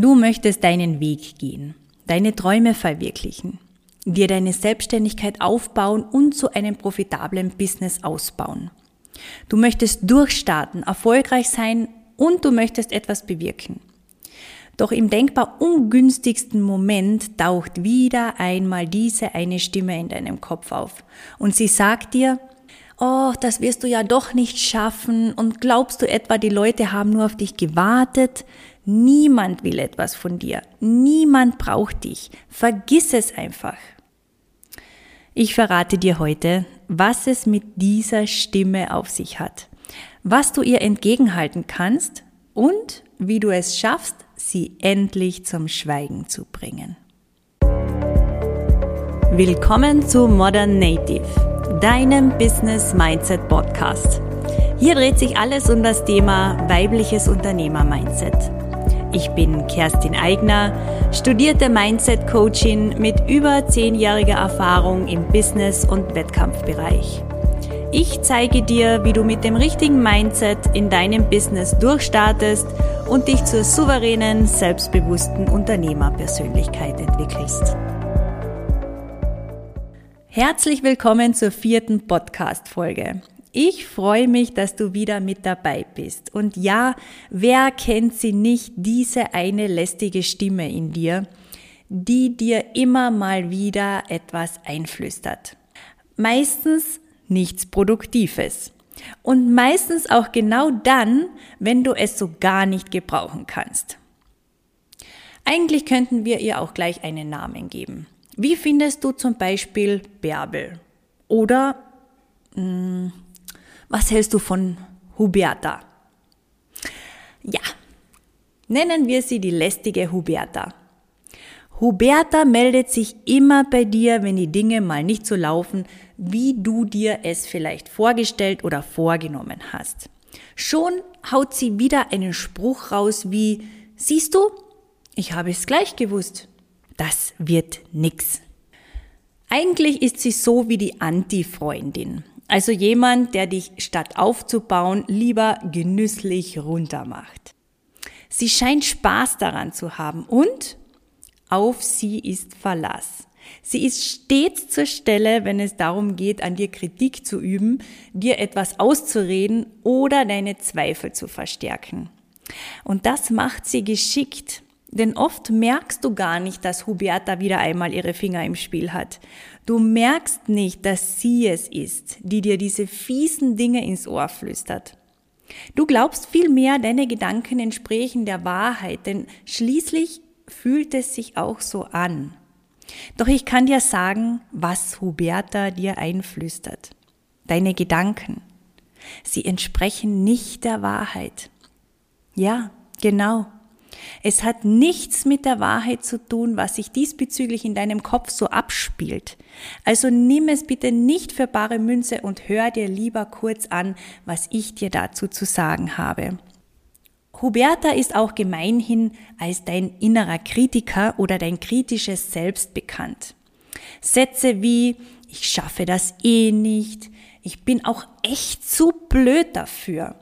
Du möchtest deinen Weg gehen, deine Träume verwirklichen, dir deine Selbstständigkeit aufbauen und zu einem profitablen Business ausbauen. Du möchtest durchstarten, erfolgreich sein und du möchtest etwas bewirken. Doch im denkbar ungünstigsten Moment taucht wieder einmal diese eine Stimme in deinem Kopf auf und sie sagt dir, oh, das wirst du ja doch nicht schaffen und glaubst du etwa, die Leute haben nur auf dich gewartet? Niemand will etwas von dir. Niemand braucht dich. Vergiss es einfach. Ich verrate dir heute, was es mit dieser Stimme auf sich hat, was du ihr entgegenhalten kannst und wie du es schaffst, sie endlich zum Schweigen zu bringen. Willkommen zu Modern Native deinem Business Mindset Podcast. Hier dreht sich alles um das Thema weibliches Unternehmer-Mindset. Ich bin Kerstin Eigner, studierte Mindset-Coachin mit über zehnjähriger Erfahrung im Business- und Wettkampfbereich. Ich zeige dir, wie du mit dem richtigen Mindset in deinem Business durchstartest und dich zur souveränen, selbstbewussten Unternehmerpersönlichkeit entwickelst. Herzlich willkommen zur vierten Podcast-Folge. Ich freue mich, dass du wieder mit dabei bist. Und ja, wer kennt sie nicht, diese eine lästige Stimme in dir, die dir immer mal wieder etwas einflüstert. Meistens nichts Produktives. Und meistens auch genau dann, wenn du es so gar nicht gebrauchen kannst. Eigentlich könnten wir ihr auch gleich einen Namen geben. Wie findest du zum Beispiel Bärbel? Oder mh, hm, was hältst du von Huberta? Ja, nennen wir sie die lästige Huberta. Huberta meldet sich immer bei dir, wenn die Dinge mal nicht so laufen, wie du dir es vielleicht vorgestellt oder vorgenommen hast. Schon haut sie wieder einen Spruch raus wie, siehst du, ich habe es gleich gewusst das wird nix. Eigentlich ist sie so wie die Anti-Freundin. Also jemand, der dich statt aufzubauen lieber genüsslich runtermacht. Sie scheint Spaß daran zu haben und auf sie ist Verlass. Sie ist stets zur Stelle, wenn es darum geht, an dir Kritik zu üben, dir etwas auszureden oder deine Zweifel zu verstärken. Und das macht sie geschickt. Denn oft merkst du gar nicht, dass Huberta wieder einmal ihre Finger im Spiel hat. Du merkst nicht, dass sie es ist, die dir diese fiesen Dinge ins Ohr flüstert. Du glaubst vielmehr, deine Gedanken entsprechen der Wahrheit, denn schließlich fühlt es sich auch so an. Doch ich kann dir sagen, was Huberta dir einflüstert. Deine Gedanken. Sie entsprechen nicht der Wahrheit. Ja, genau. Es hat nichts mit der Wahrheit zu tun, was sich diesbezüglich in deinem Kopf so abspielt. Also nimm es bitte nicht für bare Münze und hör dir lieber kurz an, was ich dir dazu zu sagen habe. Huberta ist auch gemeinhin als dein innerer Kritiker oder dein kritisches Selbst bekannt. Sätze wie ich schaffe das eh nicht, ich bin auch echt zu blöd dafür,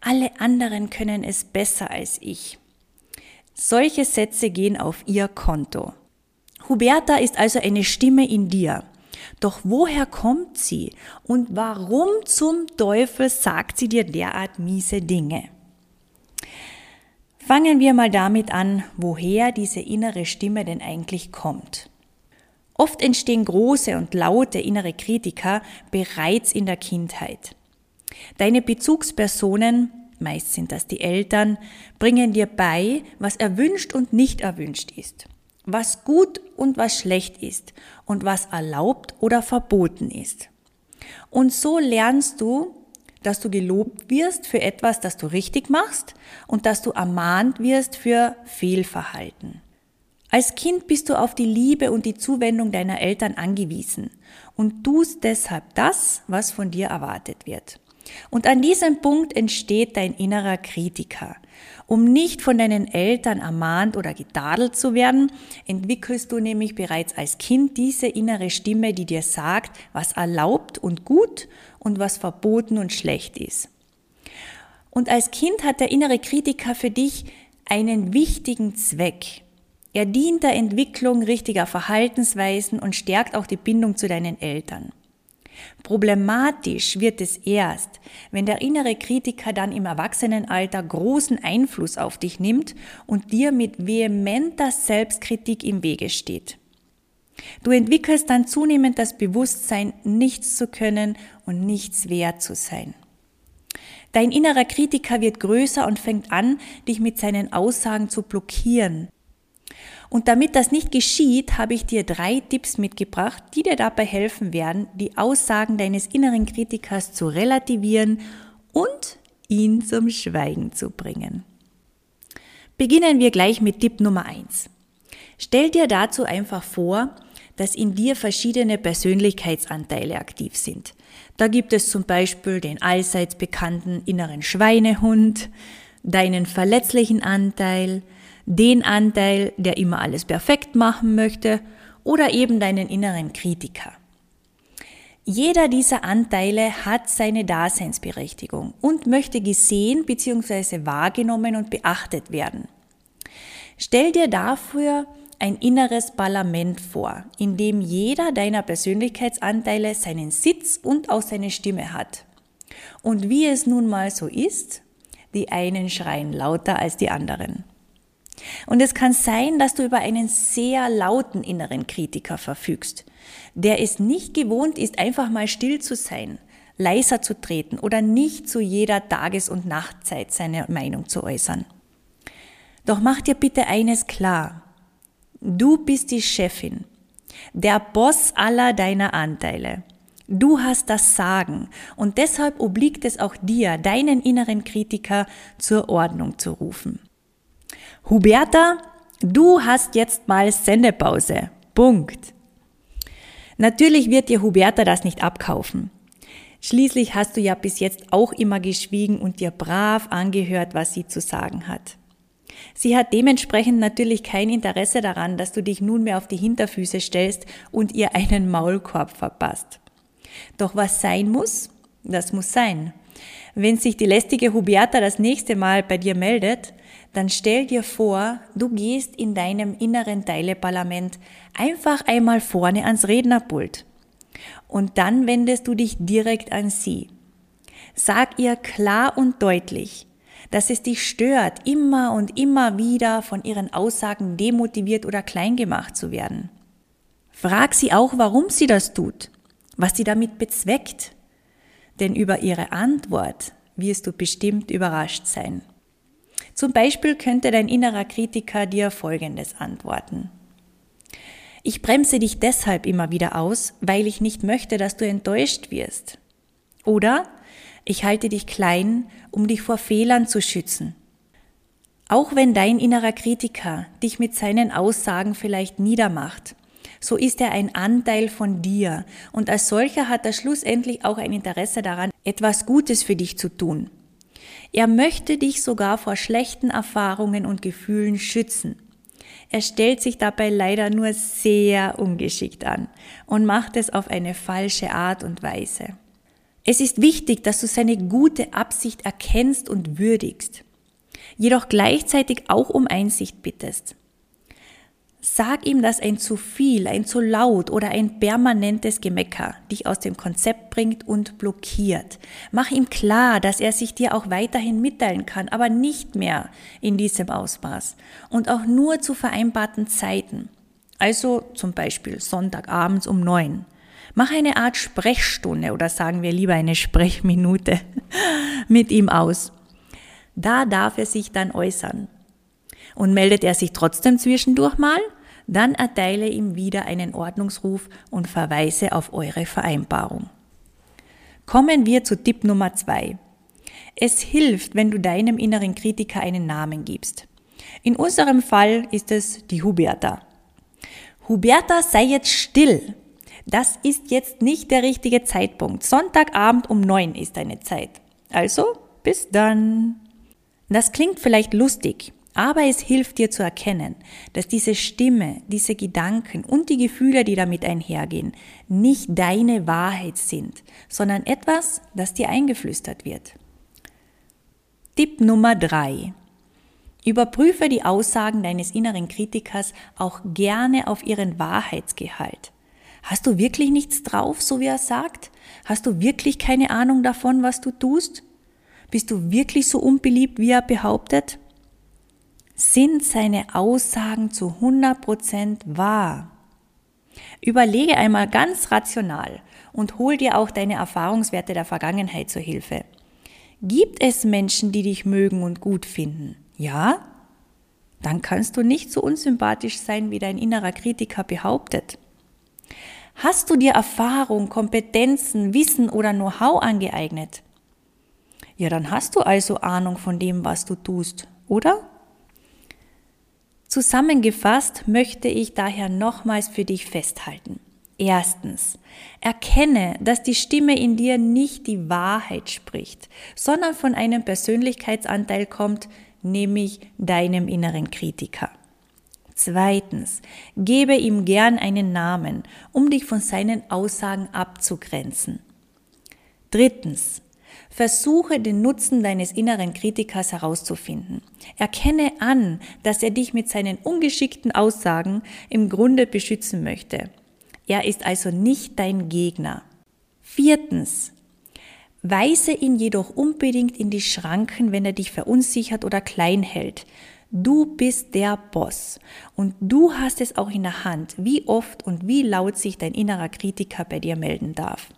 alle anderen können es besser als ich. Solche Sätze gehen auf ihr Konto. Huberta ist also eine Stimme in dir. Doch woher kommt sie und warum zum Teufel sagt sie dir derart miese Dinge? Fangen wir mal damit an, woher diese innere Stimme denn eigentlich kommt. Oft entstehen große und laute innere Kritiker bereits in der Kindheit. Deine Bezugspersonen meist sind das die Eltern, bringen dir bei, was erwünscht und nicht erwünscht ist, was gut und was schlecht ist und was erlaubt oder verboten ist. Und so lernst du, dass du gelobt wirst für etwas, das du richtig machst und dass du ermahnt wirst für Fehlverhalten. Als Kind bist du auf die Liebe und die Zuwendung deiner Eltern angewiesen und tust deshalb das, was von dir erwartet wird. Und an diesem Punkt entsteht dein innerer Kritiker. Um nicht von deinen Eltern ermahnt oder getadelt zu werden, entwickelst du nämlich bereits als Kind diese innere Stimme, die dir sagt, was erlaubt und gut und was verboten und schlecht ist. Und als Kind hat der innere Kritiker für dich einen wichtigen Zweck. Er dient der Entwicklung richtiger Verhaltensweisen und stärkt auch die Bindung zu deinen Eltern. Problematisch wird es erst, wenn der innere Kritiker dann im Erwachsenenalter großen Einfluss auf dich nimmt und dir mit vehementer Selbstkritik im Wege steht. Du entwickelst dann zunehmend das Bewusstsein, nichts zu können und nichts wert zu sein. Dein innerer Kritiker wird größer und fängt an, dich mit seinen Aussagen zu blockieren. Und damit das nicht geschieht, habe ich dir drei Tipps mitgebracht, die dir dabei helfen werden, die Aussagen deines inneren Kritikers zu relativieren und ihn zum Schweigen zu bringen. Beginnen wir gleich mit Tipp Nummer eins. Stell dir dazu einfach vor, dass in dir verschiedene Persönlichkeitsanteile aktiv sind. Da gibt es zum Beispiel den allseits bekannten inneren Schweinehund, deinen verletzlichen Anteil, den Anteil, der immer alles perfekt machen möchte oder eben deinen inneren Kritiker. Jeder dieser Anteile hat seine Daseinsberechtigung und möchte gesehen bzw. wahrgenommen und beachtet werden. Stell dir dafür ein inneres Parlament vor, in dem jeder deiner Persönlichkeitsanteile seinen Sitz und auch seine Stimme hat. Und wie es nun mal so ist, die einen schreien lauter als die anderen. Und es kann sein, dass du über einen sehr lauten inneren Kritiker verfügst, der es nicht gewohnt ist, einfach mal still zu sein, leiser zu treten oder nicht zu jeder Tages- und Nachtzeit seine Meinung zu äußern. Doch mach dir bitte eines klar. Du bist die Chefin, der Boss aller deiner Anteile. Du hast das Sagen und deshalb obliegt es auch dir, deinen inneren Kritiker zur Ordnung zu rufen. Huberta, du hast jetzt mal Sendepause. Punkt. Natürlich wird dir Huberta das nicht abkaufen. Schließlich hast du ja bis jetzt auch immer geschwiegen und dir brav angehört, was sie zu sagen hat. Sie hat dementsprechend natürlich kein Interesse daran, dass du dich nunmehr auf die Hinterfüße stellst und ihr einen Maulkorb verpasst. Doch was sein muss, das muss sein. Wenn sich die lästige Huberta das nächste Mal bei dir meldet, dann stell dir vor, du gehst in deinem inneren Teileparlament einfach einmal vorne ans Rednerpult. Und dann wendest du dich direkt an sie. Sag ihr klar und deutlich, dass es dich stört, immer und immer wieder von ihren Aussagen demotiviert oder klein gemacht zu werden. Frag sie auch, warum sie das tut, was sie damit bezweckt, denn über ihre Antwort wirst du bestimmt überrascht sein. Zum Beispiel könnte dein innerer Kritiker dir Folgendes antworten. Ich bremse dich deshalb immer wieder aus, weil ich nicht möchte, dass du enttäuscht wirst. Oder ich halte dich klein, um dich vor Fehlern zu schützen. Auch wenn dein innerer Kritiker dich mit seinen Aussagen vielleicht niedermacht, so ist er ein Anteil von dir und als solcher hat er schlussendlich auch ein Interesse daran, etwas Gutes für dich zu tun. Er möchte dich sogar vor schlechten Erfahrungen und Gefühlen schützen. Er stellt sich dabei leider nur sehr ungeschickt an und macht es auf eine falsche Art und Weise. Es ist wichtig, dass du seine gute Absicht erkennst und würdigst, jedoch gleichzeitig auch um Einsicht bittest. Sag ihm, dass ein zu viel, ein zu laut oder ein permanentes Gemecker dich aus dem Konzept bringt und blockiert. Mach ihm klar, dass er sich dir auch weiterhin mitteilen kann, aber nicht mehr in diesem Ausmaß und auch nur zu vereinbarten Zeiten. Also zum Beispiel Sonntagabends um neun Mach eine Art Sprechstunde oder sagen wir lieber eine Sprechminute mit ihm aus. Da darf er sich dann äußern. Und meldet er sich trotzdem zwischendurch mal, dann erteile ihm wieder einen Ordnungsruf und verweise auf eure Vereinbarung. Kommen wir zu Tipp Nummer zwei. Es hilft, wenn du deinem inneren Kritiker einen Namen gibst. In unserem Fall ist es die Huberta. Huberta, sei jetzt still. Das ist jetzt nicht der richtige Zeitpunkt. Sonntagabend um neun ist deine Zeit. Also, bis dann. Das klingt vielleicht lustig, aber es hilft dir zu erkennen, dass diese Stimme, diese Gedanken und die Gefühle, die damit einhergehen, nicht deine Wahrheit sind, sondern etwas, das dir eingeflüstert wird. Tipp Nummer drei. Überprüfe die Aussagen deines inneren Kritikers auch gerne auf ihren Wahrheitsgehalt. Hast du wirklich nichts drauf, so wie er sagt? Hast du wirklich keine Ahnung davon, was du tust? Bist du wirklich so unbeliebt, wie er behauptet? Sind seine Aussagen zu 100% wahr? Überlege einmal ganz rational und hol dir auch deine Erfahrungswerte der Vergangenheit zur Hilfe. Gibt es Menschen, die dich mögen und gut finden? Ja? Dann kannst du nicht so unsympathisch sein, wie dein innerer Kritiker behauptet. Hast du dir Erfahrung, Kompetenzen, Wissen oder Know-how angeeignet? Ja, dann hast du also Ahnung von dem, was du tust, oder? Zusammengefasst möchte ich daher nochmals für dich festhalten. Erstens, erkenne, dass die Stimme in dir nicht die Wahrheit spricht, sondern von einem Persönlichkeitsanteil kommt, nämlich deinem inneren Kritiker. Zweitens, gebe ihm gern einen Namen, um dich von seinen Aussagen abzugrenzen. Drittens, Versuche den Nutzen deines inneren Kritikers herauszufinden. Erkenne an, dass er dich mit seinen ungeschickten Aussagen im Grunde beschützen möchte. Er ist also nicht dein Gegner. Viertens. Weise ihn jedoch unbedingt in die Schranken, wenn er dich verunsichert oder klein hält. Du bist der Boss und du hast es auch in der Hand, wie oft und wie laut sich dein innerer Kritiker bei dir melden darf.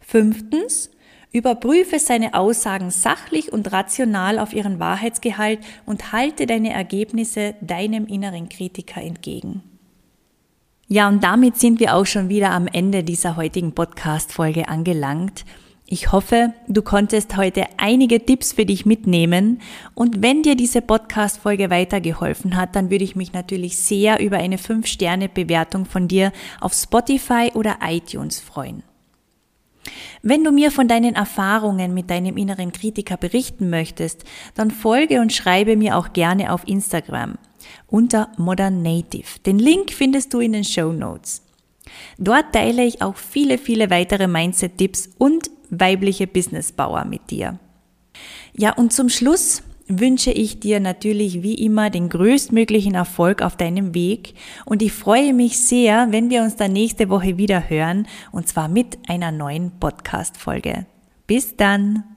Fünftens, Überprüfe seine Aussagen sachlich und rational auf ihren Wahrheitsgehalt und halte deine Ergebnisse deinem inneren Kritiker entgegen. Ja, und damit sind wir auch schon wieder am Ende dieser heutigen Podcast-Folge angelangt. Ich hoffe, du konntest heute einige Tipps für dich mitnehmen. Und wenn dir diese Podcast-Folge weitergeholfen hat, dann würde ich mich natürlich sehr über eine 5-Sterne-Bewertung von dir auf Spotify oder iTunes freuen. Wenn du mir von deinen Erfahrungen mit deinem inneren Kritiker berichten möchtest, dann folge und schreibe mir auch gerne auf Instagram unter Modern Native. Den Link findest du in den Show Notes. Dort teile ich auch viele, viele weitere Mindset-Tipps und weibliche Businessbauer mit dir. Ja, und zum Schluss wünsche ich dir natürlich wie immer den größtmöglichen Erfolg auf deinem Weg und ich freue mich sehr, wenn wir uns dann nächste Woche wieder hören und zwar mit einer neuen Podcast-Folge. Bis dann!